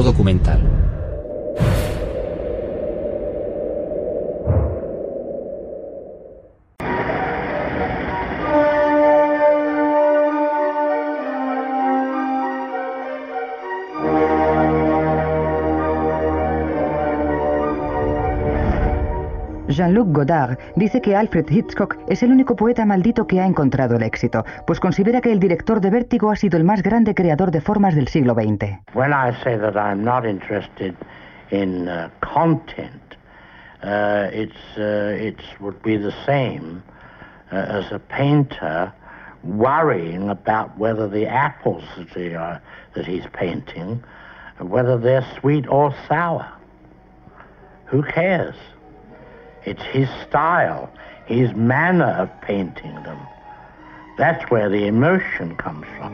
Documental. Jean-Luc Godard dice que Alfred Hitchcock es el único poeta maldito que ha encontrado el éxito, pues considera que el director de Vértigo ha sido el más grande creador de formas del siglo XX. When I say that I'm not interested in uh, content, uh, it's uh, it would be the same uh, as a painter worrying about whether the apples that, he, uh, that he's painting, whether they're sweet or sour. Who cares? It's his style, his manner of painting them. That's where the emotion comes from.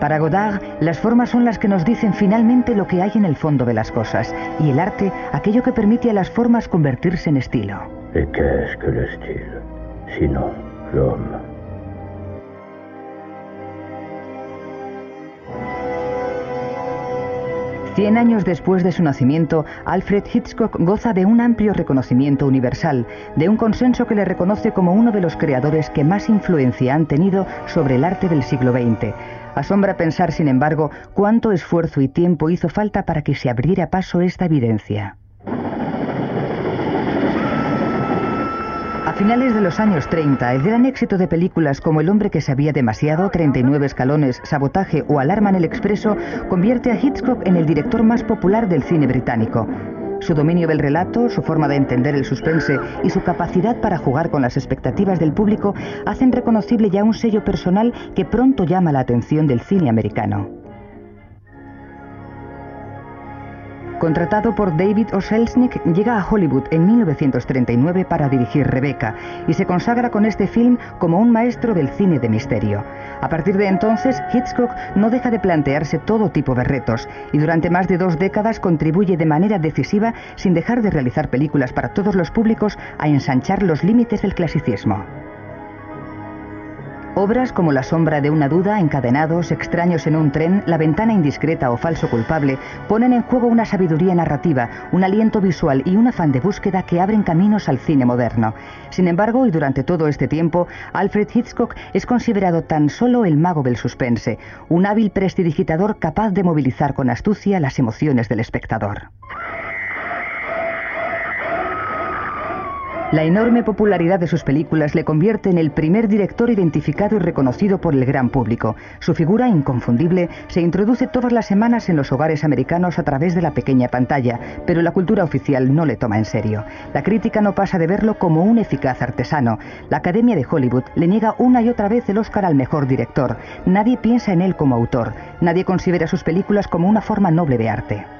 Para Godard, las formas son las que nos dicen finalmente lo que hay en el fondo de las cosas, y el arte aquello que permite a las formas convertirse en estilo. ¿Y qué es que el estilo? Sino l'homme. Cien años después de su nacimiento, Alfred Hitchcock goza de un amplio reconocimiento universal, de un consenso que le reconoce como uno de los creadores que más influencia han tenido sobre el arte del siglo XX. Asombra pensar, sin embargo, cuánto esfuerzo y tiempo hizo falta para que se abriera paso esta evidencia. Finales de los años 30, el gran éxito de películas como El hombre que sabía demasiado, 39 escalones, Sabotaje o Alarma en el Expreso convierte a Hitchcock en el director más popular del cine británico. Su dominio del relato, su forma de entender el suspense y su capacidad para jugar con las expectativas del público hacen reconocible ya un sello personal que pronto llama la atención del cine americano. Contratado por David O. Selznick, llega a Hollywood en 1939 para dirigir Rebecca y se consagra con este film como un maestro del cine de misterio. A partir de entonces, Hitchcock no deja de plantearse todo tipo de retos y durante más de dos décadas contribuye de manera decisiva, sin dejar de realizar películas para todos los públicos, a ensanchar los límites del clasicismo. Obras como La sombra de una duda, Encadenados, Extraños en un tren, La ventana indiscreta o Falso culpable ponen en juego una sabiduría narrativa, un aliento visual y un afán de búsqueda que abren caminos al cine moderno. Sin embargo, y durante todo este tiempo, Alfred Hitchcock es considerado tan solo el mago del suspense, un hábil prestidigitador capaz de movilizar con astucia las emociones del espectador. La enorme popularidad de sus películas le convierte en el primer director identificado y reconocido por el gran público. Su figura inconfundible se introduce todas las semanas en los hogares americanos a través de la pequeña pantalla, pero la cultura oficial no le toma en serio. La crítica no pasa de verlo como un eficaz artesano. La Academia de Hollywood le niega una y otra vez el Oscar al mejor director. Nadie piensa en él como autor. Nadie considera sus películas como una forma noble de arte.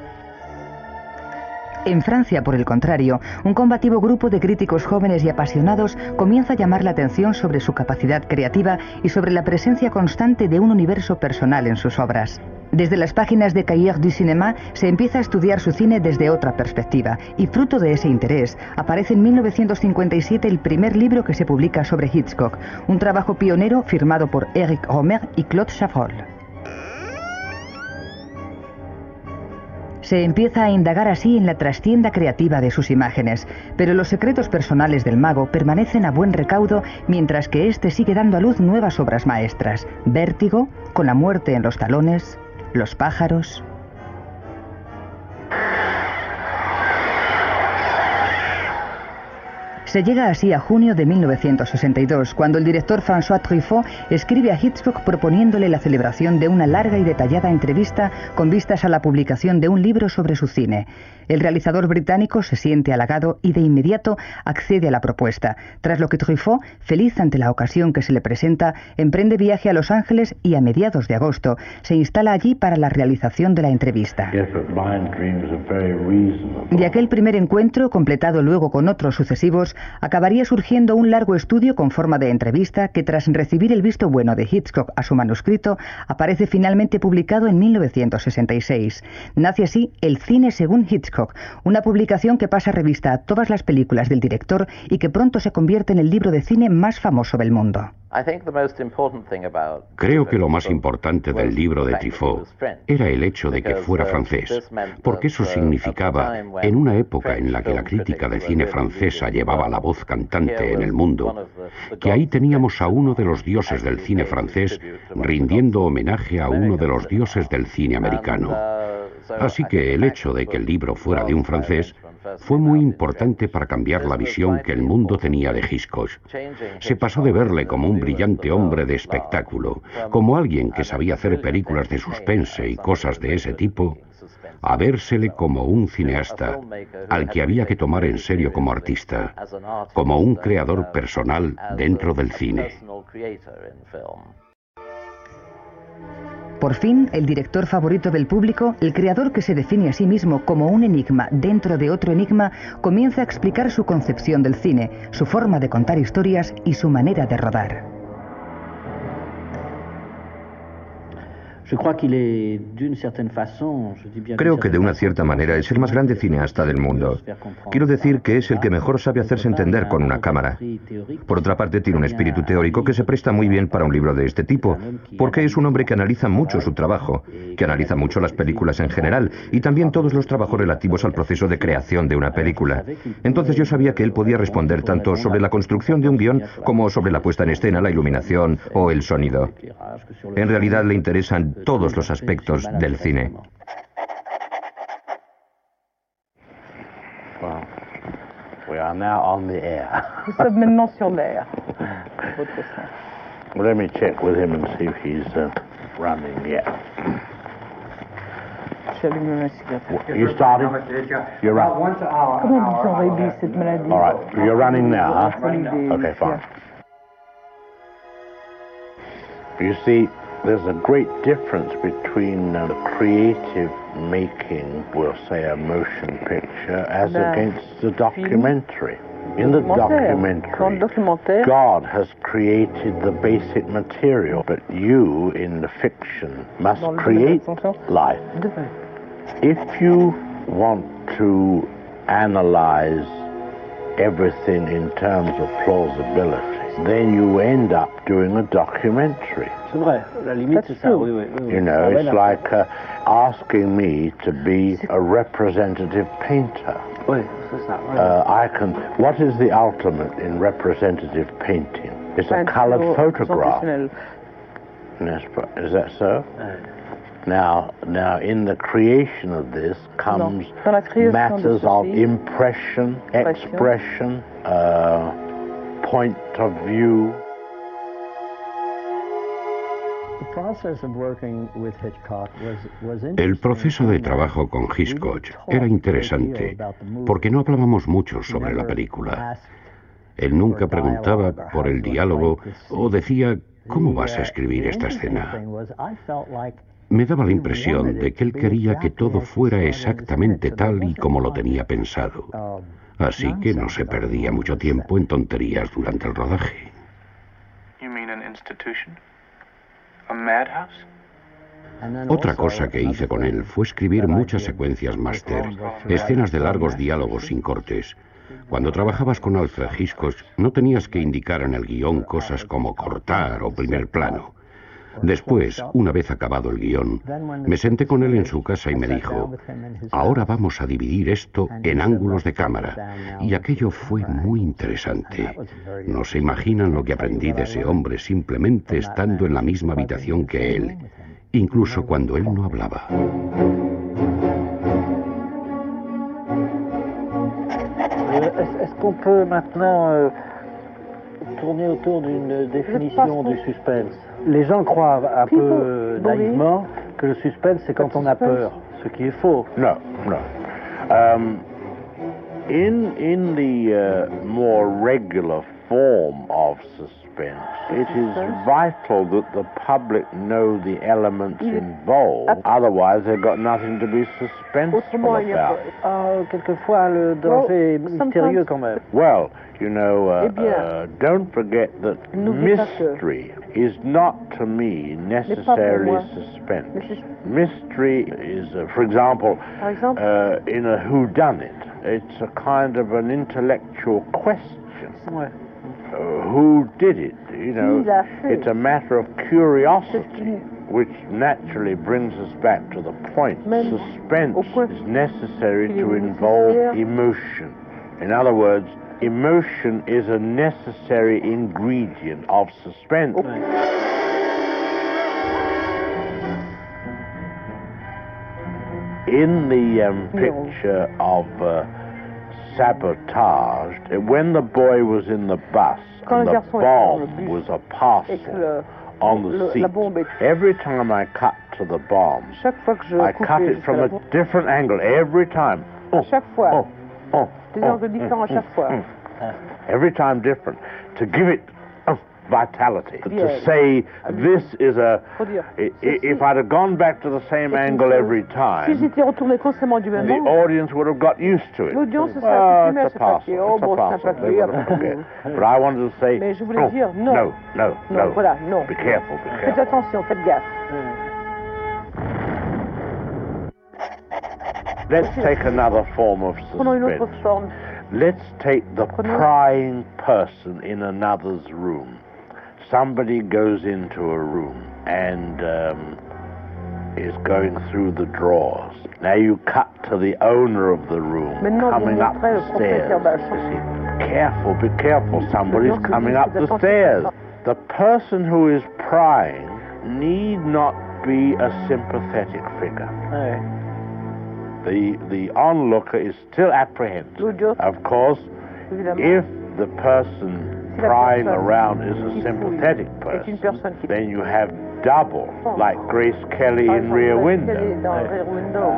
En Francia, por el contrario, un combativo grupo de críticos jóvenes y apasionados comienza a llamar la atención sobre su capacidad creativa y sobre la presencia constante de un universo personal en sus obras. Desde las páginas de Cahiers du Cinéma se empieza a estudiar su cine desde otra perspectiva y fruto de ese interés aparece en 1957 el primer libro que se publica sobre Hitchcock, un trabajo pionero firmado por Eric Romer y Claude Chabrol. Se empieza a indagar así en la trastienda creativa de sus imágenes, pero los secretos personales del mago permanecen a buen recaudo mientras que éste sigue dando a luz nuevas obras maestras. Vértigo, con la muerte en los talones, los pájaros, Se llega así a junio de 1962, cuando el director François Truffaut escribe a Hitchcock proponiéndole la celebración de una larga y detallada entrevista con vistas a la publicación de un libro sobre su cine. El realizador británico se siente halagado y de inmediato accede a la propuesta, tras lo que Truffaut, feliz ante la ocasión que se le presenta, emprende viaje a Los Ángeles y a mediados de agosto se instala allí para la realización de la entrevista. De aquel primer encuentro, completado luego con otros sucesivos, acabaría surgiendo un largo estudio con forma de entrevista que tras recibir el visto bueno de Hitchcock a su manuscrito, aparece finalmente publicado en 1966. Nace así El cine según Hitchcock, una publicación que pasa revista a todas las películas del director y que pronto se convierte en el libro de cine más famoso del mundo. Creo que lo más importante del libro de Truffaut era el hecho de que fuera uh, francés, porque eso uh, significaba, en una época en la que la crítica de cine francesa llevaba la voz cantante en el mundo, que ahí teníamos a uno de los dioses del cine francés rindiendo homenaje a uno de los dioses del cine americano. Así que el hecho de que el libro fuera de un francés fue muy importante para cambiar la visión que el mundo tenía de Hitchcock. Se pasó de verle como un brillante hombre de espectáculo, como alguien que sabía hacer películas de suspense y cosas de ese tipo, a vérsele como un cineasta, al que había que tomar en serio como artista, como un creador personal dentro del cine. Por fin, el director favorito del público, el creador que se define a sí mismo como un enigma dentro de otro enigma, comienza a explicar su concepción del cine, su forma de contar historias y su manera de rodar. Creo que de una cierta manera es el más grande cineasta del mundo. Quiero decir que es el que mejor sabe hacerse entender con una cámara. Por otra parte, tiene un espíritu teórico que se presta muy bien para un libro de este tipo, porque es un hombre que analiza mucho su trabajo, que analiza mucho las películas en general y también todos los trabajos relativos al proceso de creación de una película. Entonces yo sabía que él podía responder tanto sobre la construcción de un guion como sobre la puesta en escena, la iluminación o el sonido. En realidad le interesan todos los aspectos del cine. Well, we are now on the air. maintenant sur l'air. well, let me check with him and see if he's uh, running yet. You started? You're running. Comment vous aurez cette maladie All right, you're running now, huh? Okay, fine. You see, there's a great difference between um, the creative making, we'll say a motion picture, as against the documentary. In the documentary, God has created the basic material, but you, in the fiction, must create life. If you want to analyze everything in terms of plausibility, then you end up doing a documentary. You know, it's like uh, asking me to be a representative painter. Uh, I can. What is the ultimate in representative painting? It's a colored photograph. Is that so? Now, now, in the creation of this comes matters of impression, expression, uh, point of view. El proceso de trabajo con Hitchcock era interesante porque no hablábamos mucho sobre la película. Él nunca preguntaba por el diálogo o decía, ¿cómo vas a escribir esta escena? Me daba la impresión de que él quería que todo fuera exactamente tal y como lo tenía pensado. Así que no se perdía mucho tiempo en tonterías durante el rodaje. Otra cosa que hice con él fue escribir muchas secuencias máster, escenas de largos diálogos sin cortes. Cuando trabajabas con Alfred no tenías que indicar en el guion cosas como cortar o primer plano. Después, una vez acabado el guion, me senté con él en su casa y me dijo, ahora vamos a dividir esto en ángulos de cámara. Y aquello fue muy interesante. No se imaginan lo que aprendí de ese hombre simplemente estando en la misma habitación que él, incluso cuando él no hablaba. euh, du suspense Les gens croient un peu naïvement que le suspense, c'est quand on a peur, ce qui est faux. No, no. Um, in, in the uh, more regular form of suspense, it is vital that the public know the elements involved. Otherwise, they've got nothing to be suspenseful about. Uh, quelquefois, le danger est mystérieux quand même. Well, you know, uh, uh, don't forget that mystery is not to me necessarily suspense. Mystery is, uh, for example, uh, in a whodunit, it's a kind of an intellectual question. Uh, who did it? You know, it's a matter of curiosity, which naturally brings us back to the point. Suspense is necessary to involve emotion. In other words, emotion is a necessary ingredient of suspense. In the um, picture of uh, sabotage, when the boy was in the bus and the bomb was a parcel on the seat, every time I cut to the bomb, I cut it from a different angle every time. Oh, oh, oh, Des angles oh, différents à oh, chaque fois. Oh, every time different. To give it vitality. To say this is a. If I'd have gone back to the same angle every Si time, j'étais retourné constamment du même the angle, audience would have got used to it. L'audience ah, se serait Oh, accoutumée à it's ce a parcel. Oh, it's a bon, c'est un parcel. They papier. would have forget. But I wanted to say, Mais je voulais oh, dire non. no, no, Non, no. voilà, non. Be careful, be Faites attention, faites gaffe. Hmm. Let's take another form of Prenons suspense. Let's take the prying person in another's room. Somebody goes into a room and um, is going through the drawers. Now you cut to the owner of the room coming up the stairs. propriétaire de la You chambre. see, Careful, be careful. Somebody's coming up the stairs. The person who is prying need not be a sympathetic figure. The the onlooker is still apprehensive. Of course, if the person Personne around is a sympathetic person, then you have double, like Grace Kelly in Rear Window. dans Rear Window.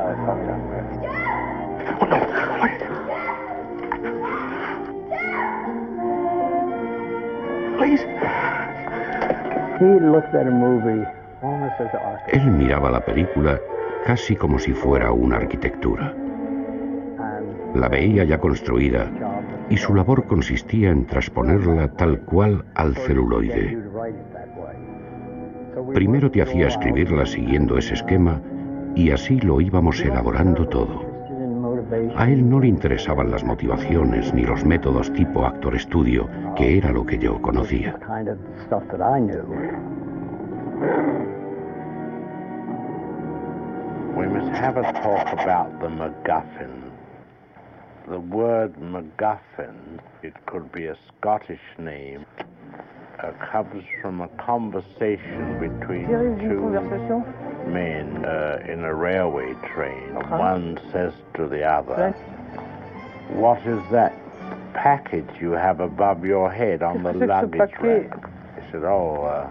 He looked at a movie almost as art. Él miraba la película casi como si fuera una arquitectura. La veía ya construida y su labor consistía en transponerla tal cual al celuloide. Primero te hacía escribirla siguiendo ese esquema y así lo íbamos elaborando todo. A él no le interesaban las motivaciones ni los métodos tipo actor estudio, que era lo que yo conocía. We must have a talk about the MacGuffin. The word MacGuffin, it could be a Scottish name, uh, comes from a conversation between two men uh, in a railway train. Uh-huh. One says to the other, What is that package you have above your head on the Qu'est-ce que c'est que ce luggage rack? He said, Oh, uh,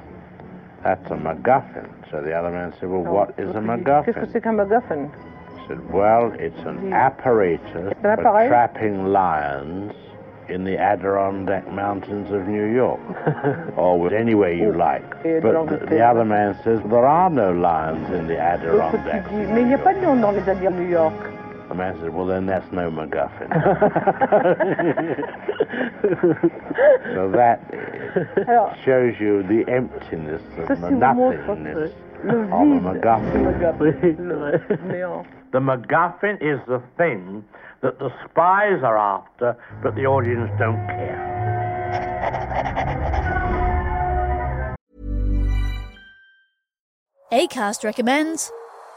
that's a MacGuffin. So the other man said, Well, what is a MacGuffin? C'est qu'un MacGuffin He said, Well, it's an apparatus for trapping lions in the Adirondack Mountains of New York, or anywhere you like. But the, the other man says, There are no lions in the L'autre qui Adirondack. dit, mais il n'y a pas de lion dans les Adirondack New York. The man said, Well, then that's no MacGuffin. so that shows you the emptiness of the si vous montre nothingness le of vide MacGuffin. MacGuffin. Le néant. The MacGuffin is the thing that the spies are after, but the audience don't care. ACAST recommends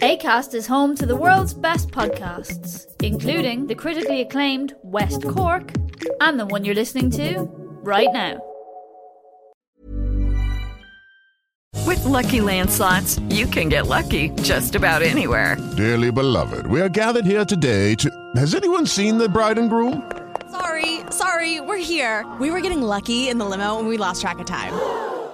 ACAST is home to the world's best podcasts, including the critically acclaimed West Cork and the one you're listening to right now. With Lucky Land slots, you can get lucky just about anywhere. Dearly beloved, we are gathered here today to. Has anyone seen the bride and groom? Sorry, sorry, we're here. We were getting lucky in the limo and we lost track of time.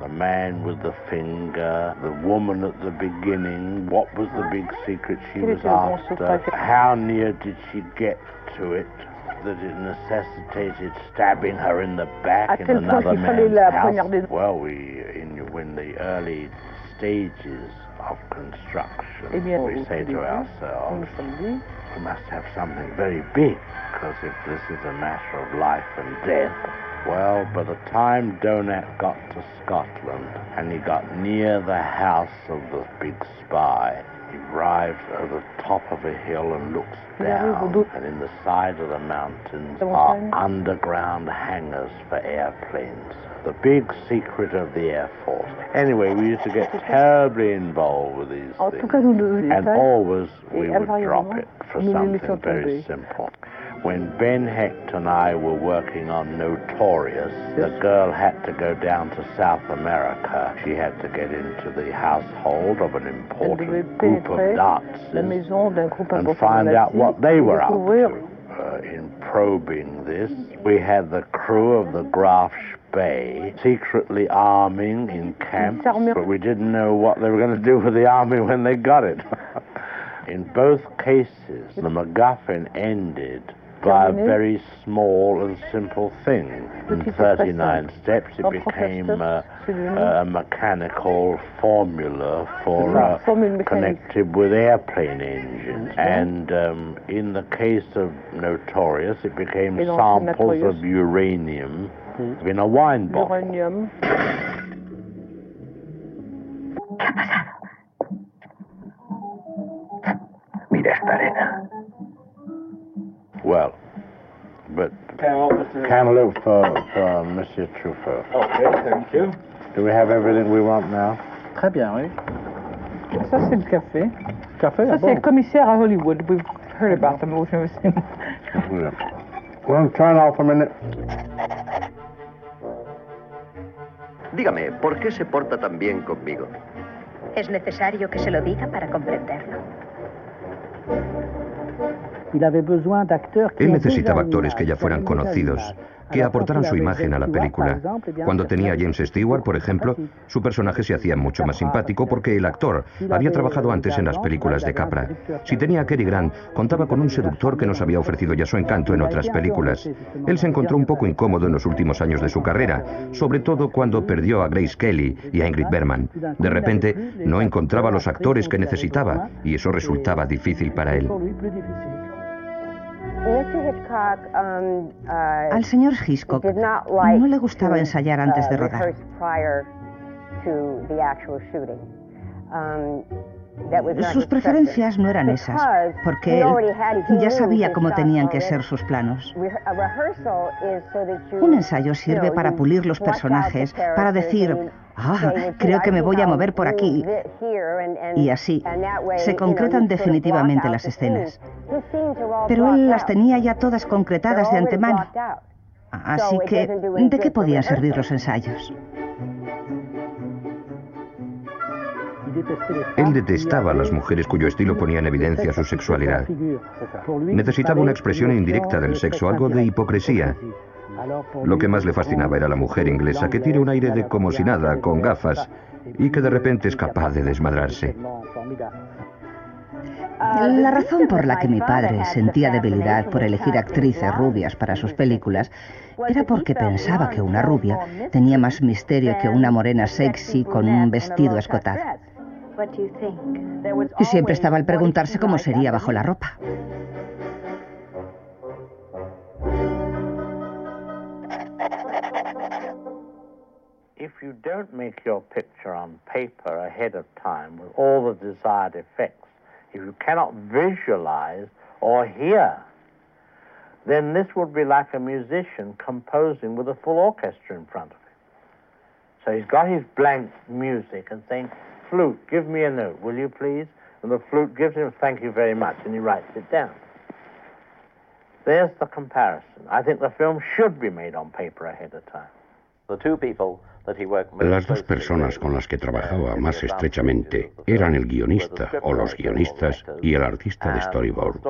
The man with the finger, the woman at the beginning, what was the big secret she was after? How near did she get to it? That it necessitated stabbing her in the back in another man's house? Well, we, in when the early stages of construction, we say to ourselves, we must have something very big, because if this is a matter of life and death, well, by the time Donat got to Scotland and he got near the house of the big spy, he arrived at the top of a hill and looks down, and in the side of the mountains are underground hangars for airplanes. The big secret of the Air Force. Anyway, we used to get terribly involved with these things, and always we would drop it for something very simple. When Ben Hecht and I were working on Notorious, the girl had to go down to South America. She had to get into the household of an important group of Nazis and find out what they were up to. Uh, in probing this, we had the crew of the Graf Spee secretly arming in camps, but we didn't know what they were going to do with the army when they got it. in both cases, the MacGuffin ended by a very small and simple thing. In 39 steps, it became uh, a mechanical formula for uh, connected with airplane engines. And um, in the case of Notorious, it became samples of uranium in a wine bottle. Mira esta arena. Well, but cantaloupe for, for Monsieur Truffaut. Okay, thank you. Do we have everything we want now? Très bien, oui. Ça, c'est le café. Café, Ça, ah c'est bon. le commissaire à Hollywood. We've heard about them. We've never seen them. Well, turn off a minute. Dígame, ¿por qué se porta tan bien conmigo? Es necesario que se lo diga para comprenderlo. Él necesitaba actores que ya fueran conocidos, que aportaran su imagen a la película. Cuando tenía a James Stewart, por ejemplo, su personaje se hacía mucho más simpático porque el actor había trabajado antes en las películas de Capra. Si tenía a Cary Grant, contaba con un seductor que nos había ofrecido ya su encanto en otras películas. Él se encontró un poco incómodo en los últimos años de su carrera, sobre todo cuando perdió a Grace Kelly y a Ingrid Bergman. De repente, no encontraba los actores que necesitaba y eso resultaba difícil para él. Al señor Hitchcock no le gustaba ensayar antes de rodar. Sus preferencias no eran esas, porque él ya sabía cómo tenían que ser sus planos. Un ensayo sirve para pulir los personajes, para decir, ah, creo que me voy a mover por aquí. Y así se concretan definitivamente las escenas. Pero él las tenía ya todas concretadas de antemano. Así que, ¿de qué podían servir los ensayos? Él detestaba a las mujeres cuyo estilo ponía en evidencia su sexualidad. Necesitaba una expresión indirecta del sexo, algo de hipocresía. Lo que más le fascinaba era la mujer inglesa, que tiene un aire de como si nada, con gafas, y que de repente es capaz de desmadrarse. La razón por la que mi padre sentía debilidad por elegir actrices rubias para sus películas era porque pensaba que una rubia tenía más misterio que una morena sexy con un vestido escotado. Y siempre estaba al preguntarse cómo sería bajo la ropa. If you don't make your picture on paper ahead of time with all the desired effects, if you cannot visualize or hear, then this would be like a musician composing with a full orchestra in front of him. So he's got his blank music and saying, flute, give me a note, will you please? And the flute gives him, thank you very much, and he writes it down. There's the comparison. I think the film should be made on paper ahead of time. The two people Las dos personas con las que trabajaba más estrechamente eran el guionista o los guionistas y el artista de storyboard,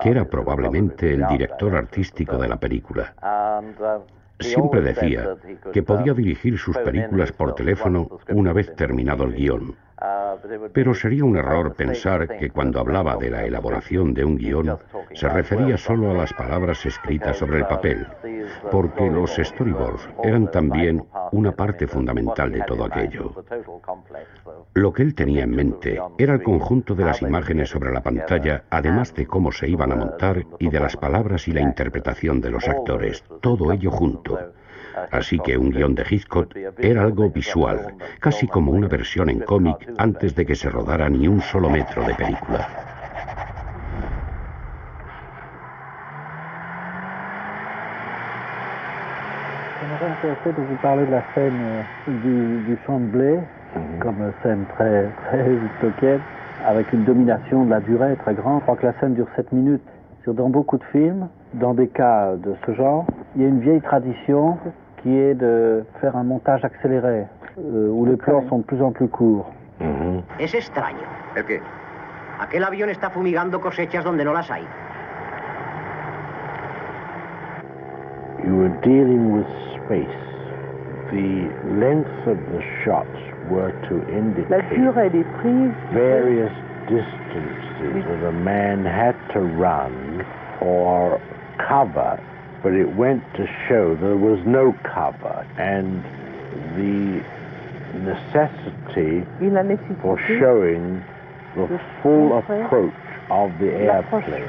que era probablemente el director artístico de la película. Siempre decía que podía dirigir sus películas por teléfono una vez terminado el guion. Pero sería un error pensar que cuando hablaba de la elaboración de un guion se refería solo a las palabras escritas sobre el papel, porque los storyboards eran también una parte fundamental de todo aquello. Lo que él tenía en mente era el conjunto de las imágenes sobre la pantalla, además de cómo se iban a montar y de las palabras y la interpretación de los actores, todo ello junto. Así que un guión de Hitchcock era algo visual, casi como una versión en cómic antes de que se rodara ni un solo metro de película. Vous parler de la scène euh, du, champ de blé, comme scène très, hitchcockienne, avec une domination de la durée très grande. Je crois que la scène dure 7 minutes. Dans beaucoup de films, dans des cas de ce genre, il y a une vieille tradition qui est de faire un montage accéléré, euh, où les plans sont de plus en plus courts. Es extraño. ¿El qué? Aquel avión está fumigando cosechas donde no las hay. You were dealing with space. The length of the shots were to indicate La durée des prises. various distances that a man had to run or cover but it went to show there was no cover and the necessity for showing the full approach of the airplane.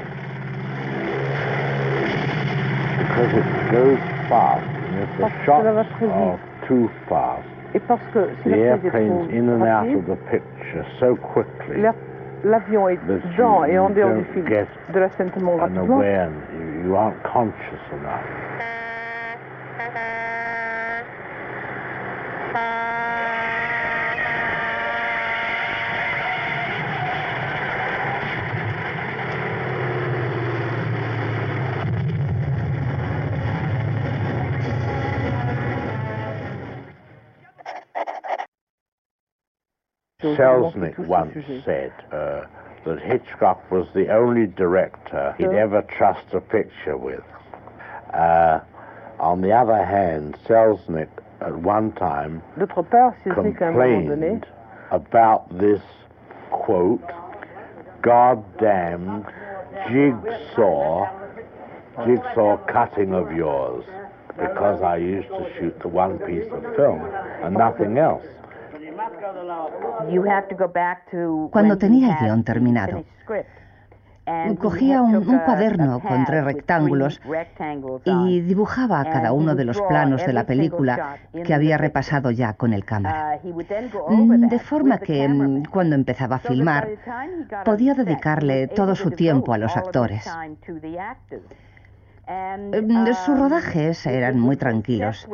Because it goes fast, and if the shots are too fast, the airplane's in and out of the picture so quickly l'avion est dans et en dehors du film. de la scène tellement rapidement. You aren't conscious enough. Selznick once said uh, that Hitchcock was the only director he'd ever trust a picture with. Uh, on the other hand, Selznick at one time complained about this quote, goddamn jigsaw, jigsaw cutting of yours, because I used to shoot the one piece of film and nothing else. Cuando tenía el guion terminado, cogía un, un, cuaderno con tres rectángulos y dibujaba cada uno de los planos de la película que había repasado ya con el cámara. De forma que cuando empezaba a filmar podía dedicarle todo su tiempo a los actores. Sus rodajes eran muy tranquilos.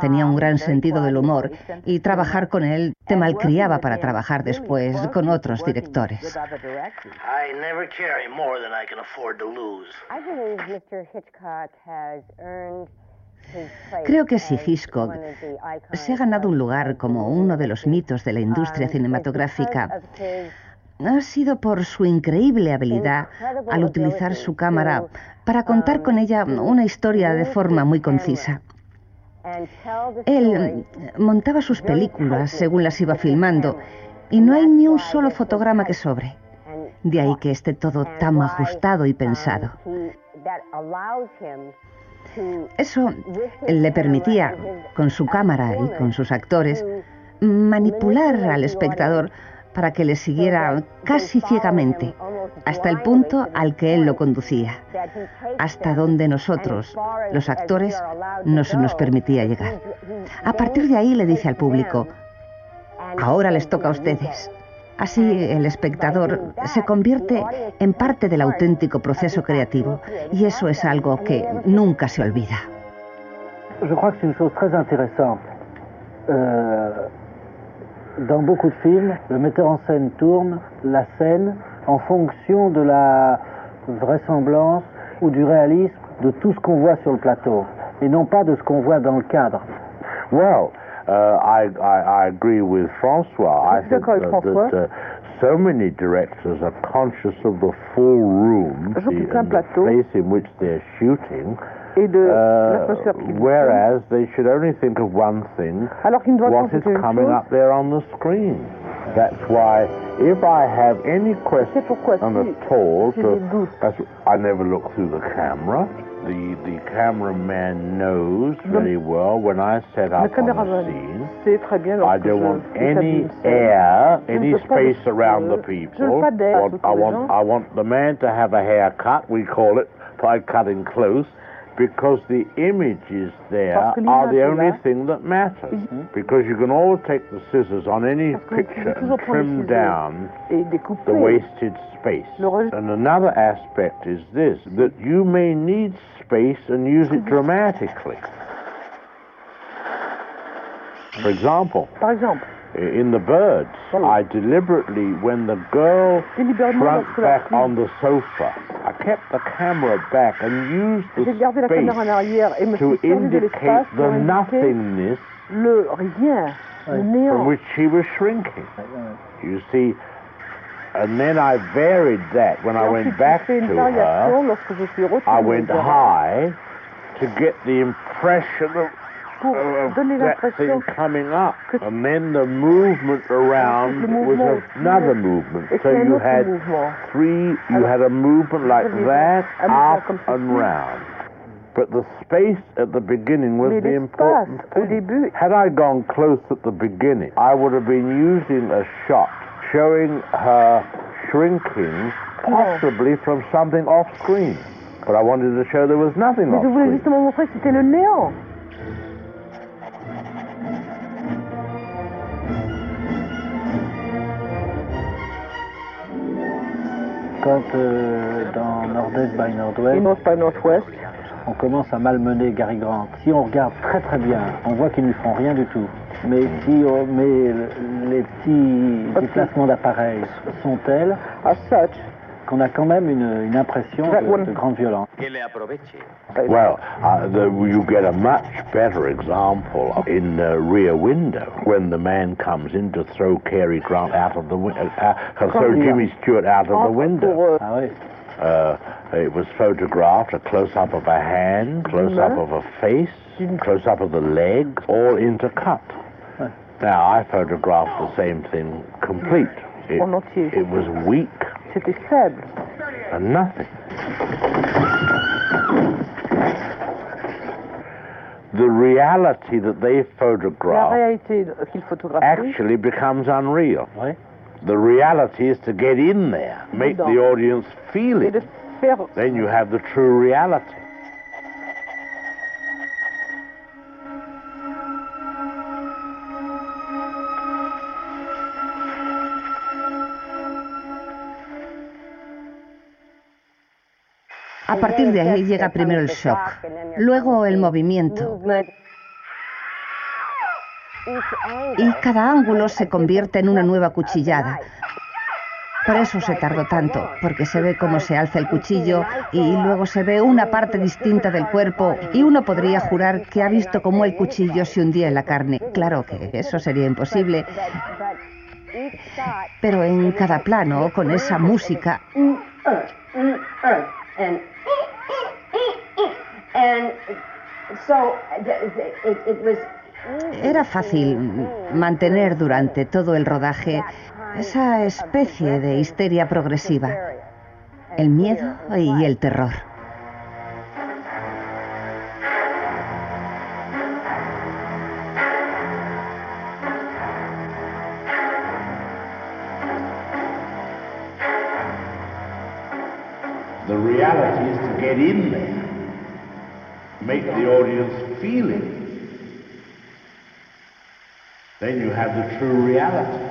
Tenía un gran sentido del humor y trabajar con él te malcriaba para trabajar después con otros directores. Creo que si Hitchcock se ha ganado un lugar como uno de los mitos de la industria cinematográfica, ha sido por su increíble habilidad al utilizar su cámara para contar con ella una historia de forma muy concisa. Él montaba sus películas según las iba filmando y no hay ni un solo fotograma que sobre. De ahí que esté todo tan ajustado y pensado. Eso le permitía, con su cámara y con sus actores, manipular al espectador para que le siguiera casi ciegamente, hasta el punto al que él lo conducía, hasta donde nosotros, los actores, no se nos permitía llegar. A partir de ahí le dice al público, ahora les toca a ustedes. Así el espectador se convierte en parte del auténtico proceso creativo y eso es algo que nunca se olvida. Je crois que c'est une chose très intéressante. Euh, dans beaucoup de films, le metteur en scène tourne la scène en fonction de la vraisemblance ou du réalisme de tout ce qu'on voit sur le plateau, et non pas de ce qu'on voit dans le cadre. Well, uh, I, I, I agree with François. I think that, that uh, so many directors are conscious of the full room, the, the place in which they're shooting. Uh, whereas they should only think of one thing, what is coming up there on the screen. That's why if I have any question at all, to, I never look through the camera. The, the cameraman knows very well when I set up on the scene, I don't want any air, any space around the people. I want, I want the man to have a haircut, we call it, by cutting close because the images there are the only thing that matters. Because you can always take the scissors on any picture and trim down the wasted space. And another aspect is this that you may need space and use it dramatically. For example, Uh, in the birds, I deliberately, when the girl shrunk back on the sofa, I kept the camera back and used the space to indicate the nothingness from which she was shrinking. You see, and then I varied that. When I went back to her. I went high to get the impression of pour oh, oh, donner l'impression coming up, and then the movement around was another movement. So you had three, you had a movement like that, up and round. But the space at the beginning was the important thing. Had I gone close at the beginning, I would have been using a shot showing her shrinking, possibly from something off screen. But I wanted to show there was nothing off screen. Quand euh, dans Nord-Est by Nord-Ouest, on commence à malmener Gary Grant. Si on regarde très très bien, on voit qu'ils ne lui font rien du tout. Mais si on met les petits déplacements d'appareils sont tels qu'on a quand même une, une impression de, de grande violence. Well, uh, the, you get a much better example in the rear window when the man comes in to throw Cary Grant out of the window, uh, uh, throw Jimmy Stewart out of the window. Uh, it was photographed, a close-up of a hand, close-up of a face, close up of the legs, all intercut. Now, I photographed the same thing complete. It, it was weak. C'était faible. And nothing. The reality that they photograph actually becomes unreal. The reality is to get in there, make the audience feel it. Then you have the true reality. A partir de ahí llega primero el shock, luego el movimiento. Y cada ángulo se convierte en una nueva cuchillada. Por eso se tardó tanto, porque se ve cómo se alza el cuchillo y luego se ve una parte distinta del cuerpo y uno podría jurar que ha visto cómo el cuchillo se hundía en la carne. Claro que eso sería imposible. Pero en cada plano, con esa música, era fácil mantener durante todo el rodaje esa especie de histeria progresiva, el miedo y el terror. The reality is to get in there, make the audience feel it. Then you have the true reality.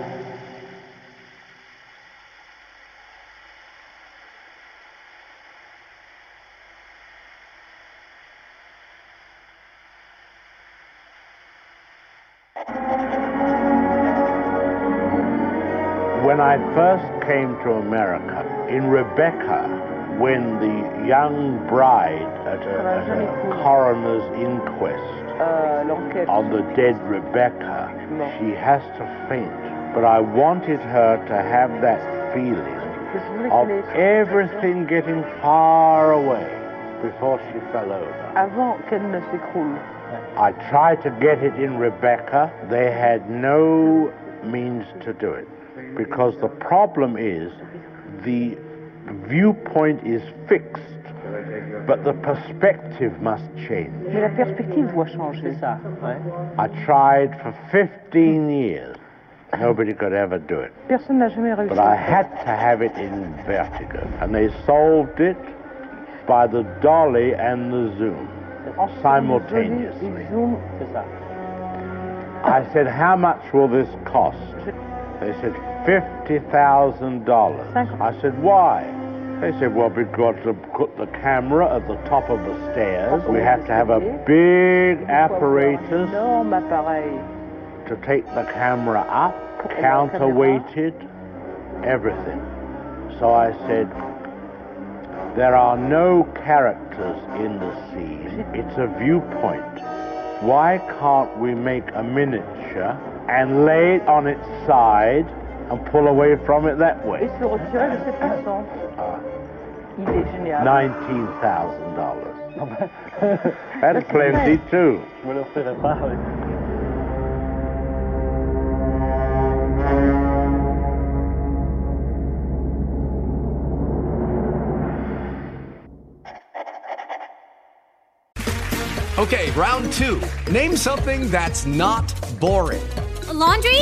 When I first came to America, in Rebecca, when the young bride at a, at a coroner's inquest on the dead Rebecca, she has to faint. But I wanted her to have that feeling of everything getting far away before she fell over. Avant qu'elle ne s'écroule. I tried to get it in Rebecca. They had no means to do it because the problem is the viewpoint is fixed, but the perspective must change. Mais la perspective doit changer. ça, I tried for 15 years. Nobody could ever do it. Personne n'a jamais réussi. But I had to have it in vertigo. And they solved it by the dolly and the zoom simultaneously. Zoom. I said, How much will this cost? They said, $50,000. I said, Why? They said, Well, we've got to put the camera at the top of the stairs. We have to have a big apparatus to take the camera up, counterweighted, everything. So I said, there are no characters in the scene. It's a viewpoint. Why can't we make a miniature and lay it on its side and pull away from it that way? Et se retirer de cette façon. Il est génial. $19,000. That's plenty too. Je me le ferai pas. oui. Okay, round two. Name something that's not boring. A laundry?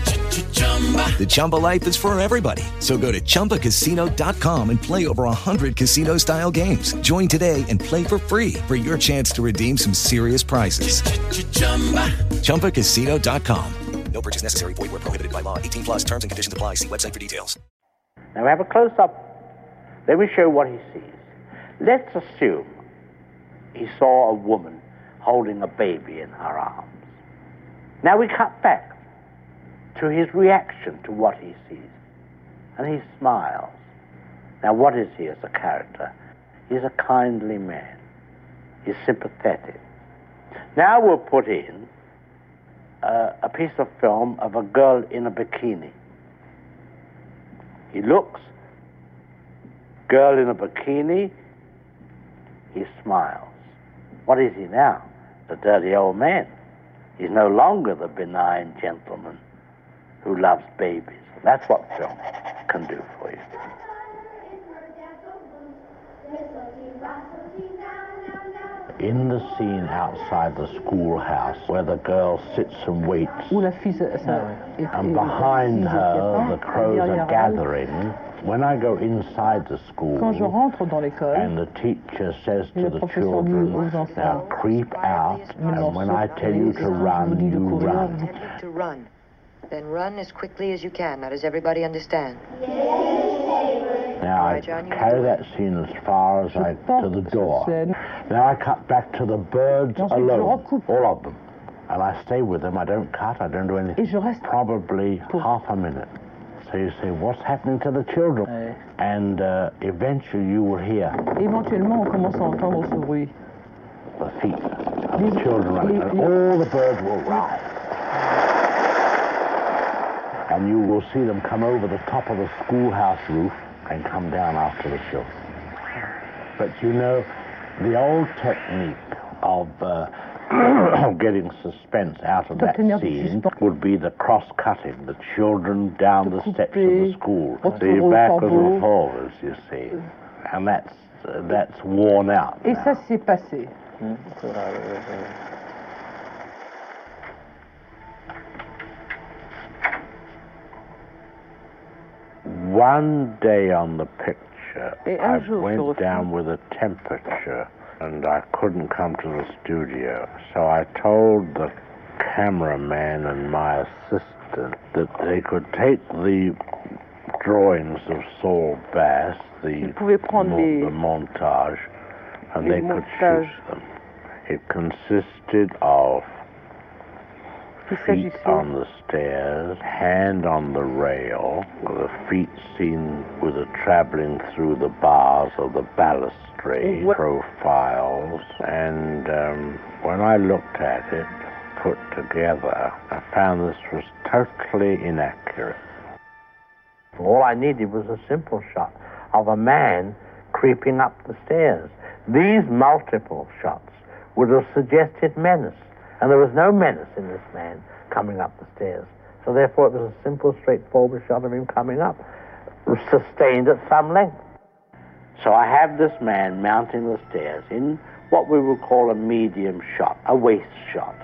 The Chumba life is for everybody. So go to ChumbaCasino.com and play over 100 casino style games. Join today and play for free for your chance to redeem some serious prizes. ChumbaCasino.com. No purchase necessary. Void where prohibited by law. 18 plus terms and conditions apply. See website for details. Now we have a close up. Let me show what he sees. Let's assume he saw a woman holding a baby in her arms. Now we cut back to his reaction to what he sees. And he smiles. Now, what is he as a character? He's a kindly man. He's sympathetic. Now we'll put in uh, a piece of film of a girl in a bikini. He looks, girl in a bikini, he smiles. What is he now? The dirty old man. He's no longer the benign gentleman who loves babies. That's what film can do for you. In the scene outside the schoolhouse where the girl sits and waits, and behind her the crows are gathering, when I go inside the school and the teacher says to the children, now creep out, and when I tell you to run, you run. To run. Then run as quickly as you can. Now, does everybody understand? Now I carry that scene as far as I to the door. Now I cut back to the birds alone, all of them, and I stay with them. I don't cut. I don't do anything. Probably half a minute. So you say, what's happening to the children? And uh, eventually you will hear Éventuellement, on commence à entendre ce bruit. the feet of the children running, and all the birds will rise. And you will see them come over the top of the schoolhouse roof and come down after the show. But you know, the old technique of uh, getting suspense out of that scene would be the cross-cutting, the children down the steps of the school, the back of the revolvers, you see, and that's uh, that's worn out. Et ça s'est passé. One day on the picture, I jour sur le went down with a temperature and I couldn't come to the studio. So I told the cameraman and my assistant that they could take the drawings of Saul Bass, the, pouvaient mo- les- the montage, and they could montages. shoot them. It consisted of feet on the stairs, hand on the rail, the feet seen with a traveling through the bars of the balustrade What- profiles. And um, when I looked at it, put together, I found this was totally inaccurate. All I needed was a simple shot of a man creeping up the stairs. These multiple shots would have suggested menace, and there was no menace in this man coming up the stairs. So therefore, it was a simple, straightforward shot of him coming up, sustained at some length. So I have this man mounting the stairs in what we would call a medium shot, a waist shot.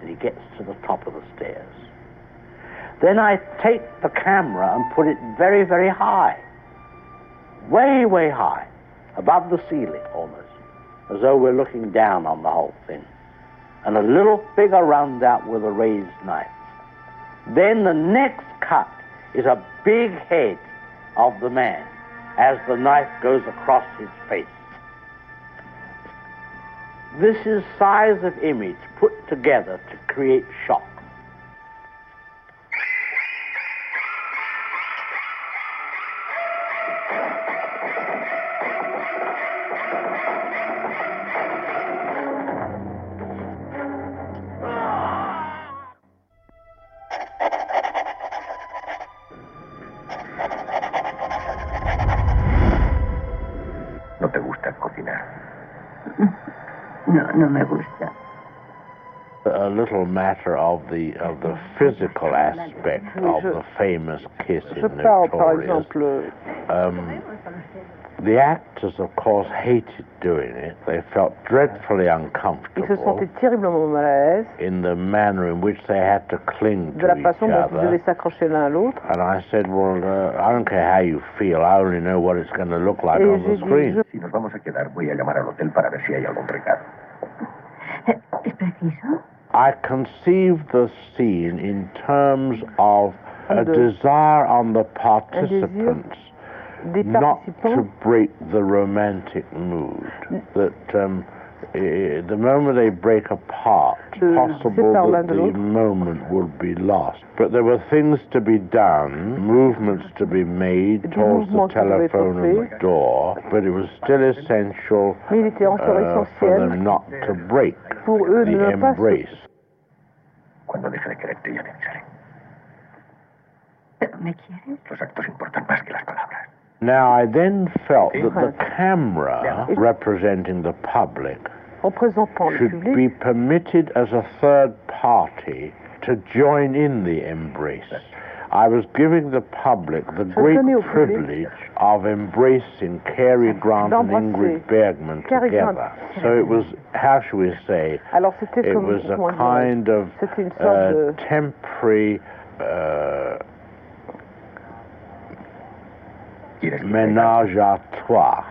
And he gets to the top of the stairs. Then I take the camera and put it very, very high. Way, way high. Above the ceiling almost. As though we're looking down on the whole thing. And a little figure runs out with a raised knife. Then the next cut is a big head of the man as the knife goes across his face. This is size of image put together to create shock. Me gusta. a little matter of the of the physical aspect of the famous kiss Je in parle par Notorious. exemple Um, the actors, of course, hated doing it. They felt dreadfully Ils se uncomfortable sentaient terriblement mal à l'aise in the manner in which they had to cling de la to each façon dont ils other. devaient s'accrocher l'un à l'autre. And I said, well, uh, I don't care how you feel. I only know what it's going to look like Et on j'ai the dit, screen. Si nos vamos a quedar, voy a llamar al hotel para ver si hay algún recado. I conceived the scene in terms of a desire on the participants not to break the romantic mood. That um, the moment they break apart, possible that the moment would be lost. But there were things to be done, movements to be made towards the telephone and the door, but it was still essential uh, for them not to break the embrace. Cuando deje de quererte ya me avisaré. Pero me quieres. Los actos importan más que las palabras. Now, I then felt that the camera representing the public should be permitted as a third party to join in the embrace. I was giving the public the great privilege of embracing Cary Grant and Ingrid Bergman together. So it was, how should we say, it was a kind of uh, temporary uh, ménage à trois.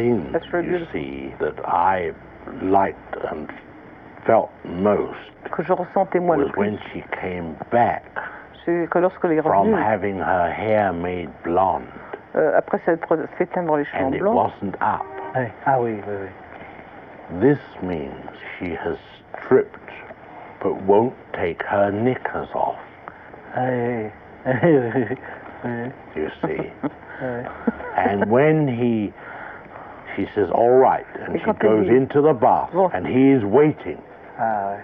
Thing you see that I liked and felt most que je ressentais moi was le plus, when she came back c'est que lorsque elle est from revenue, having her hair made blonde euh, après s'être fait teindre les cheveux en and it blanc, wasn't up. Ah oui, oui, oui. This means she has stripped but won't take her knickers off. Ah oui, oui, oui. You see. oui. and when he she says, all right, and she goes into the bath, and he's waiting. Ah,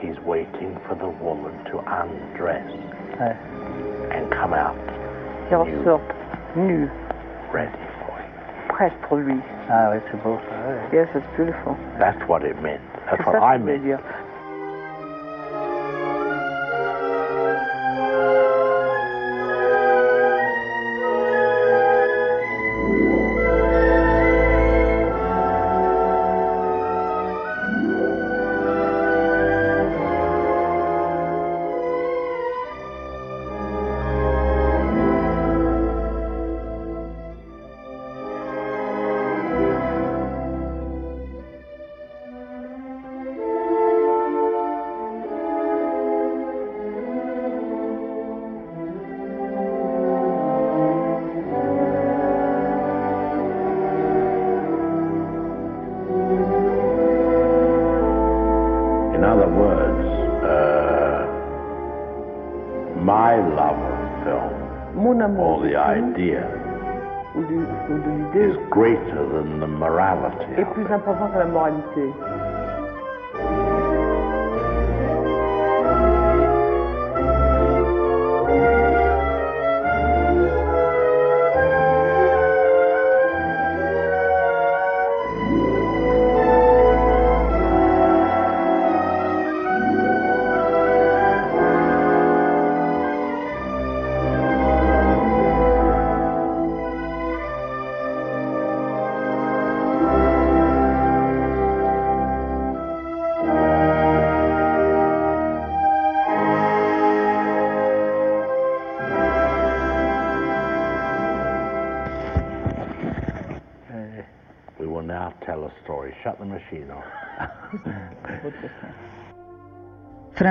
He's waiting for the woman to undress ouais. and come out qui ressort nu, ready. for him. prête pour lui. Ah oui, c'est beau ça. Yes, it's beautiful. That's what it meant. That's what I meant. Idea, ou du- ou de l'idée is greater than the morality. est plus important que la moralité.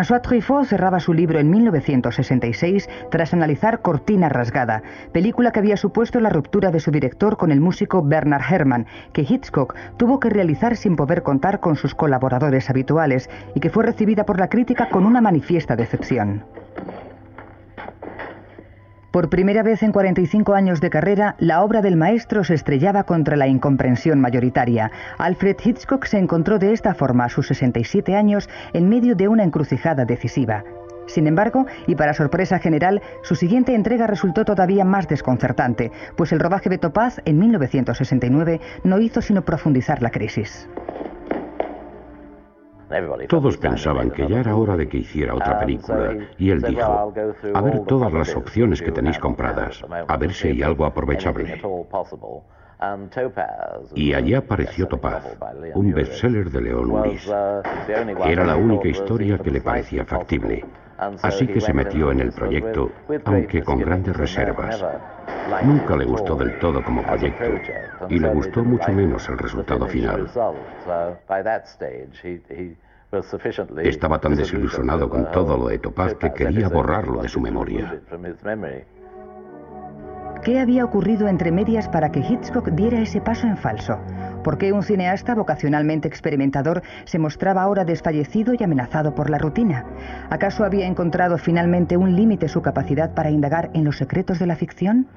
François Truffaut cerraba su libro en 1966 tras analizar Cortina Rasgada, película que había supuesto la ruptura de su director con el músico Bernard Herrmann, que Hitchcock tuvo que realizar sin poder contar con sus colaboradores habituales y que fue recibida por la crítica con una manifiesta decepción. Por primera vez en 45 años de carrera, la obra del maestro se estrellaba contra la incomprensión mayoritaria. Alfred Hitchcock se encontró de esta forma a sus 67 años en medio de una encrucijada decisiva. Sin embargo, y para sorpresa general, su siguiente entrega resultó todavía más desconcertante, pues el rodaje de Topaz en 1969 no hizo sino profundizar la crisis. Todos pensaban que ya era hora de que hiciera otra película, y él dijo, a ver todas las opciones que tenéis compradas, a ver si hay algo aprovechable. Y allí apareció Topaz, un bestseller de Leon Uris. Era la única historia que le parecía factible. Así que se metió en el proyecto, aunque con grandes reservas. Nunca le gustó del todo como proyecto y le gustó mucho menos el resultado final. Estaba tan desilusionado con todo lo de Topaz que quería borrarlo de su memoria. ¿Qué había ocurrido entre medias para que Hitchcock diera ese paso en falso? ¿Por qué un cineasta vocacionalmente experimentador se mostraba ahora desfallecido y amenazado por la rutina? ¿Acaso había encontrado finalmente un límite su capacidad para indagar en los secretos de la ficción?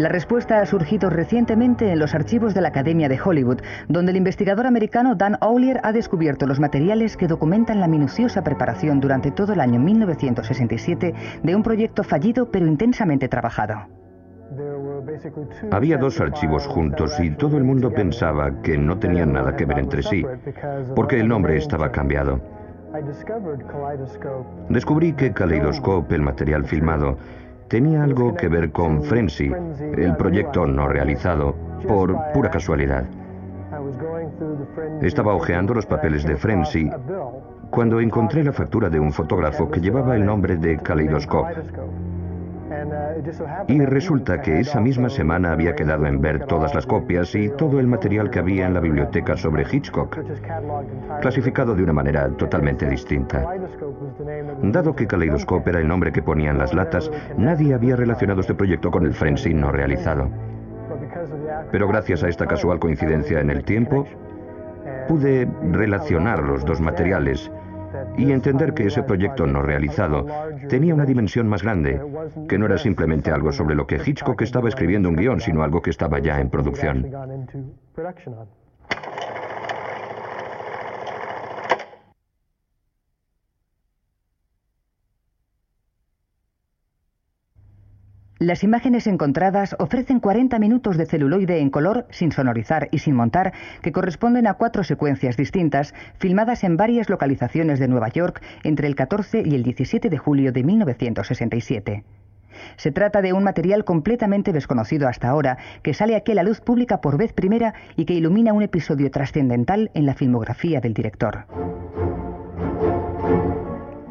La respuesta ha surgido recientemente en los archivos de la Academia de Hollywood, donde el investigador americano Dan Olier ha descubierto los materiales que documentan la minuciosa preparación durante todo el año 1967 de un proyecto fallido pero intensamente trabajado. Había dos archivos juntos y todo el mundo pensaba que no tenían nada que ver entre sí, porque el nombre estaba cambiado. Descubrí que Kaleidoscope, el material filmado, tenía algo que ver con Frenzy, el proyecto no realizado, por pura casualidad. Estaba hojeando los papeles de Frenzy cuando encontré la factura de un fotógrafo que llevaba el nombre de Kaleidoscope. Y resulta que esa misma semana había quedado en ver todas las copias y todo el material que había en la biblioteca sobre Hitchcock, clasificado de una manera totalmente distinta. Dado que Kaleidoscope era el nombre que ponían las latas, nadie había relacionado este proyecto con el Frenzy no realizado. Pero gracias a esta casual coincidencia en el tiempo, pude relacionar los dos materiales y entender que ese proyecto no realizado tenía una dimensión más grande, que no era simplemente algo sobre lo que Hitchcock estaba escribiendo un guion, sino algo que estaba ya en producción. Las imágenes encontradas ofrecen 40 minutos de celuloide en color, sin sonorizar y sin montar, que corresponden a cuatro secuencias distintas, filmadas en varias localizaciones de Nueva York entre el 14 y el 17 de julio de 1967. Se trata de un material completamente desconocido hasta ahora, que sale aquí a la luz pública por vez primera y que ilumina un episodio trascendental en la filmografía del director.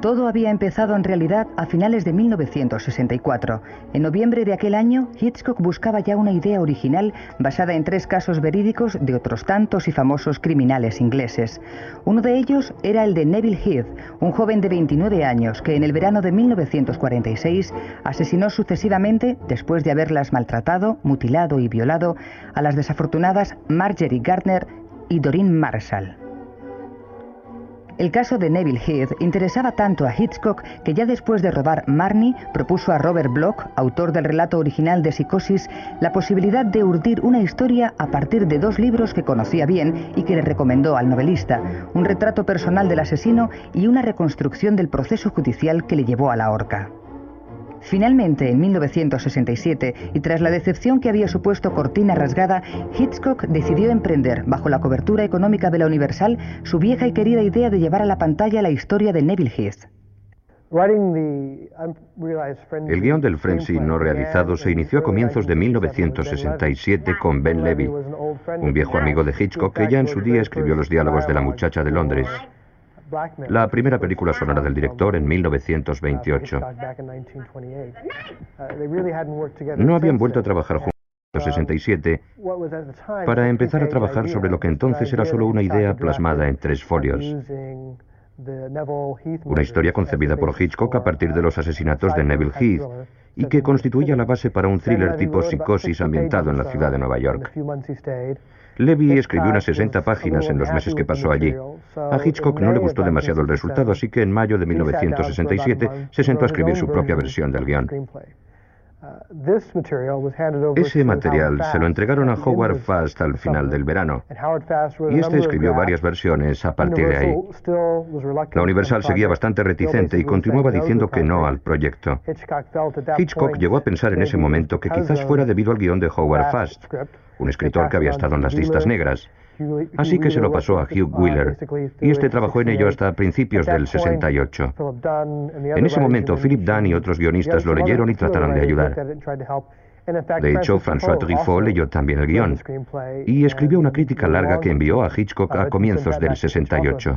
Todo había empezado en realidad a finales de 1964. En noviembre de aquel año, Hitchcock buscaba ya una idea original basada en tres casos verídicos de otros tantos y famosos criminales ingleses. Uno de ellos era el de Neville Heath, un joven de 29 años que en el verano de 1946 asesinó sucesivamente, después de haberlas maltratado, mutilado y violado, a las desafortunadas Marjorie Gardner y Doreen Marshall. El caso de Neville Heath interesaba tanto a Hitchcock que ya después de robar Marnie propuso a Robert Bloch, autor del relato original de Psicosis, la posibilidad de urdir una historia a partir de dos libros que conocía bien y que le recomendó al novelista, un retrato personal del asesino y una reconstrucción del proceso judicial que le llevó a la horca. Finalmente, en 1967, y tras la decepción que había supuesto Cortina Rasgada, Hitchcock decidió emprender, bajo la cobertura económica de la Universal, su vieja y querida idea de llevar a la pantalla la historia de Neville Heath. El guion del Frenzy no realizado se inició a comienzos de 1967 con Ben Levy, un viejo amigo de Hitchcock que ya en su día escribió los diálogos de la muchacha de Londres la primera película sonora del director en 1928. No habían vuelto a trabajar juntos en 1967 para empezar a trabajar sobre lo que entonces era solo una idea plasmada en tres folios. Una historia concebida por Hitchcock a partir de los asesinatos de Neville Heath y que constituía la base para un thriller tipo psicosis ambientado en la ciudad de Nueva York. Levy escribió unas 60 páginas en los meses que pasó allí. A Hitchcock no le gustó demasiado el resultado, así que en mayo de 1967 se sentó a escribir su propia versión del guion. Ese material se lo entregaron a Howard Fast al final del verano, y este escribió varias versiones a partir de ahí. La Universal seguía bastante reticente y continuaba diciendo que no al proyecto. Hitchcock llegó a pensar en ese momento que quizás fuera debido al guion de Howard Fast, un escritor que había estado en las listas negras, Así que se lo pasó a Hugh Wheeler y este trabajó en ello hasta principios del 68. En ese momento, Philip Dunn y otros guionistas lo leyeron y trataron de ayudar. De hecho, François Truffaut leyó también el guion y escribió una crítica larga que envió a Hitchcock a comienzos del 68.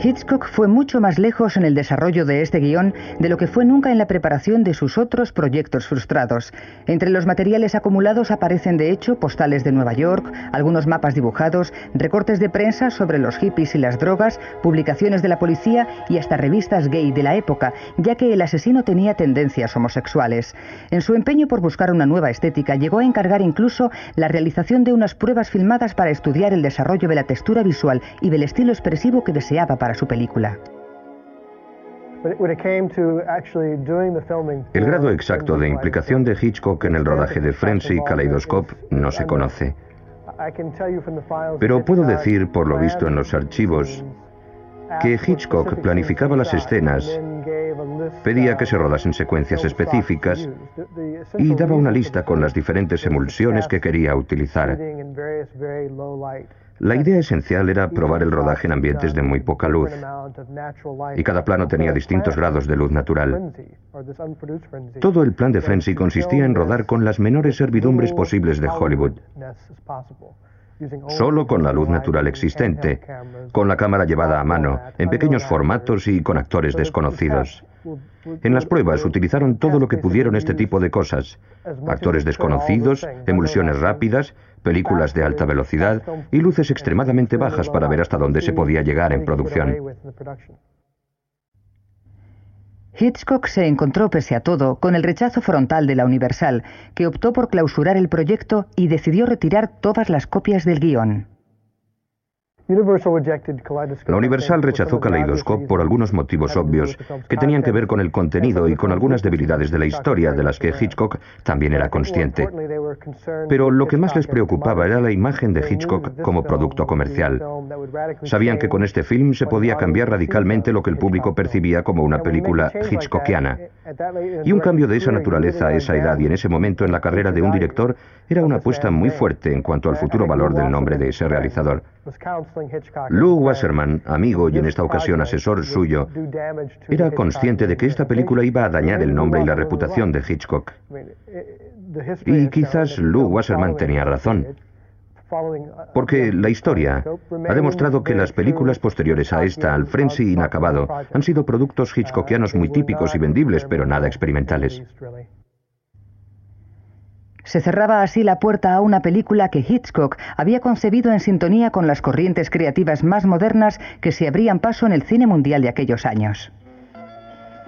Hitchcock fue mucho más lejos en el desarrollo de este guion de lo que fue nunca en la preparación de sus otros proyectos frustrados. Entre los materiales acumulados aparecen de hecho postales de Nueva York, algunos mapas dibujados, recortes de prensa sobre los hippies y las drogas, publicaciones de la policía y hasta revistas gay de la época, ya que el asesino tenía tendencias homosexuales. En su empeño por buscar una nueva estética, llegó a encargar incluso la realización de unas pruebas filmadas para estudiar el desarrollo de la textura visual y del estilo expresivo que deseaba para su película. El grado exacto de implicación de Hitchcock en el rodaje de Frenzy y Kaleidoscope no se conoce. Pero puedo decir, por lo visto en los archivos, que Hitchcock planificaba las escenas, pedía que se rodasen secuencias específicas y daba una lista con las diferentes emulsiones que quería utilizar. La idea esencial era probar el rodaje en ambientes de muy poca luz, y cada plano tenía distintos grados de luz natural. Todo el plan de Frenzy consistía en rodar con las menores servidumbres posibles de Hollywood, solo con la luz natural existente, con la cámara llevada a mano, en pequeños formatos y con actores desconocidos. En las pruebas utilizaron todo lo que pudieron este tipo de cosas. Actores desconocidos, emulsiones rápidas, películas de alta velocidad y luces extremadamente bajas para ver hasta dónde se podía llegar en producción. Hitchcock se encontró, pese a todo, con el rechazo frontal de la Universal, que optó por clausurar el proyecto y decidió retirar todas las copias del guion. La Universal rechazó Kaleidoscope por algunos motivos obvios que tenían que ver con el contenido y con algunas debilidades de la historia de las que Hitchcock también era consciente. Pero lo que más les preocupaba era la imagen de Hitchcock como producto comercial. Sabían que con este film se podía cambiar radicalmente lo que el público percibía como una película hitchcockiana. Y un cambio de esa naturaleza a esa edad y en ese momento en la carrera de un director era una apuesta muy fuerte en cuanto al futuro valor del nombre de ese realizador. Lou Wasserman, amigo y en esta ocasión asesor suyo, era consciente de que esta película iba a dañar el nombre y la reputación de Hitchcock. Y quizás Lou Wasserman tenía razón. Porque la historia ha demostrado que las películas posteriores a esta, al Frenzy inacabado, han sido productos hitchcockianos muy típicos y vendibles, pero nada experimentales. Se cerraba así la puerta a una película que Hitchcock había concebido en sintonía con las corrientes creativas más modernas que se abrían paso en el cine mundial de aquellos años.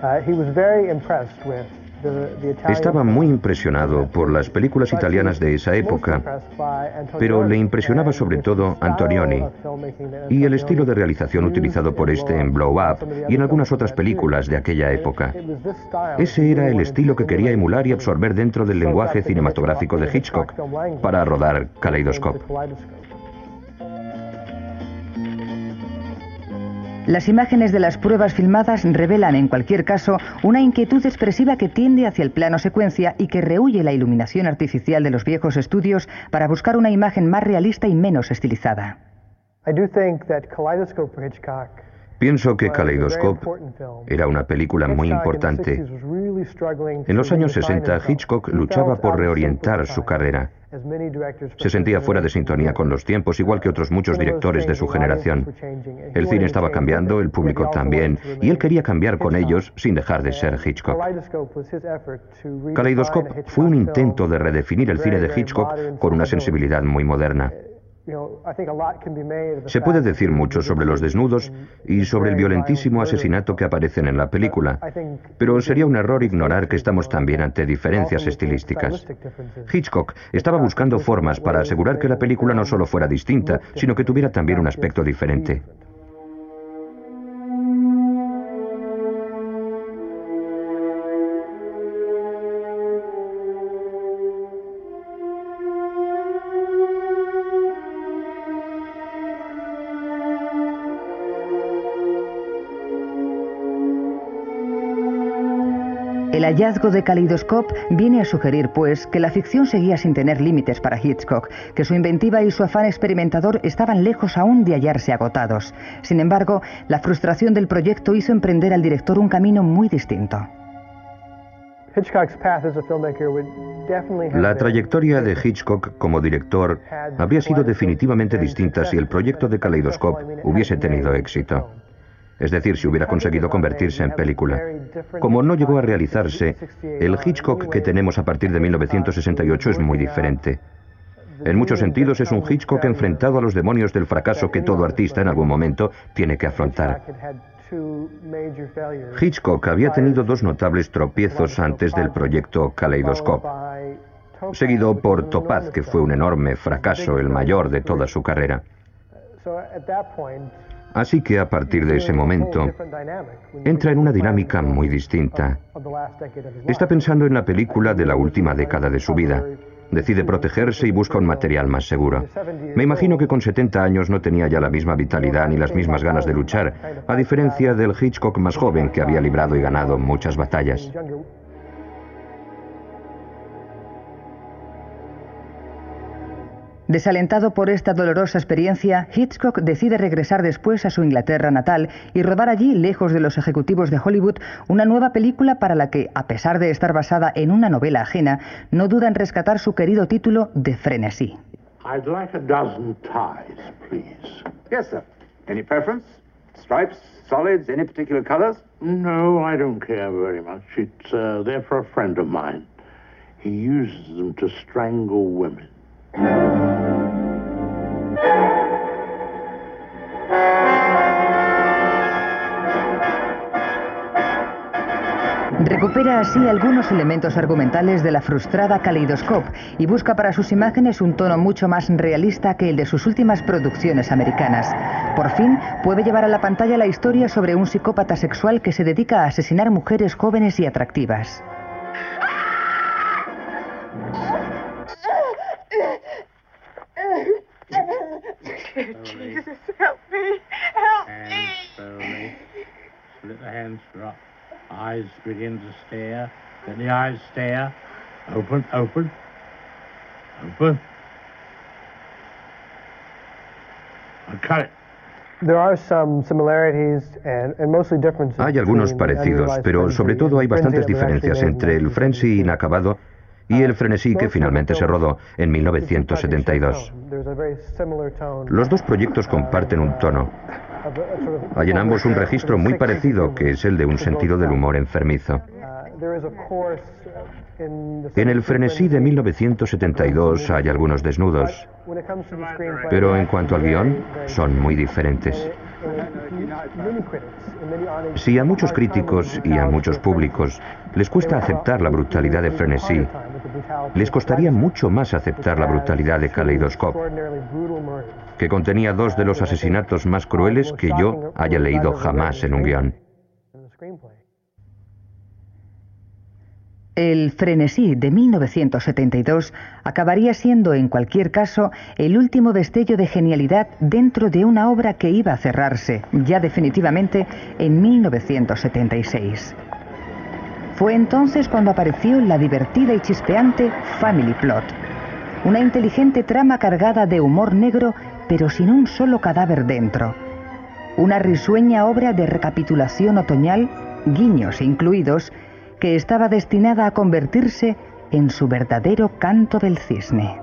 Uh, estaba muy impresionado por las películas italianas de esa época, pero le impresionaba sobre todo Antonioni y el estilo de realización utilizado por este en Blow Up y en algunas otras películas de aquella época. Ese era el estilo que quería emular y absorber dentro del lenguaje cinematográfico de Hitchcock para rodar Kaleidoscope. Las imágenes de las pruebas filmadas revelan, en cualquier caso, una inquietud expresiva que tiende hacia el plano secuencia y que rehuye la iluminación artificial de los viejos estudios para buscar una imagen más realista y menos estilizada. Pienso que Kaleidoscope era una película muy importante. En los años 60, Hitchcock luchaba por reorientar su carrera. Se sentía fuera de sintonía con los tiempos, igual que otros muchos directores de su generación. El cine estaba cambiando, el público también, y él quería cambiar con ellos sin dejar de ser Hitchcock. Kaleidoscope fue un intento de redefinir el cine de Hitchcock con una sensibilidad muy moderna. Se puede decir mucho sobre los desnudos y sobre el violentísimo asesinato que aparecen en la película, pero sería un error ignorar que estamos también ante diferencias estilísticas. Hitchcock estaba buscando formas para asegurar que la película no solo fuera distinta, sino que tuviera también un aspecto diferente. Hallazgo de Kaleidoscope viene a sugerir, pues, que la ficción seguía sin tener límites para Hitchcock, que su inventiva y su afán experimentador estaban lejos aún de hallarse agotados. Sin embargo, la frustración del proyecto hizo emprender al director un camino muy distinto. La trayectoria de Hitchcock como director habría sido definitivamente distinta si el proyecto de Kaleidoscope hubiese tenido éxito es decir, si hubiera conseguido convertirse en película. Como no llegó a realizarse, el Hitchcock que tenemos a partir de 1968 es muy diferente. En muchos sentidos es un Hitchcock enfrentado a los demonios del fracaso que todo artista en algún momento tiene que afrontar. Hitchcock había tenido dos notables tropiezos antes del proyecto Kaleidoscope, seguido por Topaz, que fue un enorme fracaso, el mayor de toda su carrera. Así que a partir de ese momento entra en una dinámica muy distinta. Está pensando en la película de la última década de su vida. Decide protegerse y busca un material más seguro. Me imagino que con 70 años no tenía ya la misma vitalidad ni las mismas ganas de luchar, a diferencia del Hitchcock más joven que había librado y ganado muchas batallas. Desalentado por esta dolorosa experiencia, Hitchcock decide regresar después a su Inglaterra natal y rodar allí, lejos de los ejecutivos de Hollywood, una nueva película para la que, a pesar de estar basada en una novela ajena, no duda en rescatar su querido título de Frenesí. I'd like a dozen ties, please. Yes, sir. Any preference? Stripes, solids, any particular colors? No, I don't care very much. It's uh, they're for a friend of mine. He uses them to strangle women. Recupera así algunos elementos argumentales de la frustrada Kaleidoscope y busca para sus imágenes un tono mucho más realista que el de sus últimas producciones americanas. Por fin puede llevar a la pantalla la historia sobre un psicópata sexual que se dedica a asesinar mujeres jóvenes y atractivas. Jesus, help me! Help me! slowly. Let the hands drop. Eyes begin to stare. Let the eyes stare. Open, open. Open. And cut it. Hay algunos parecidos, pero sobre todo hay bastantes diferencias entre el frenzy inacabado y el frenesí que finalmente se rodó en 1972. Los dos proyectos comparten un tono. Hay en ambos un registro muy parecido, que es el de un sentido del humor enfermizo. En el frenesí de 1972 hay algunos desnudos, pero en cuanto al guion, son muy diferentes. Si a muchos críticos y a muchos públicos les cuesta aceptar la brutalidad de frenesí, les costaría mucho más aceptar la brutalidad de Kaleidoscope, que contenía dos de los asesinatos más crueles que yo haya leído jamás en un guion. El frenesí de 1972 acabaría siendo, en cualquier caso, el último destello de genialidad dentro de una obra que iba a cerrarse, ya definitivamente, en 1976. Fue entonces cuando apareció la divertida y chispeante Family Plot, una inteligente trama cargada de humor negro, pero sin un solo cadáver dentro. Una risueña obra de recapitulación otoñal, guiños incluidos, que estaba destinada a convertirse en su verdadero canto del cisne.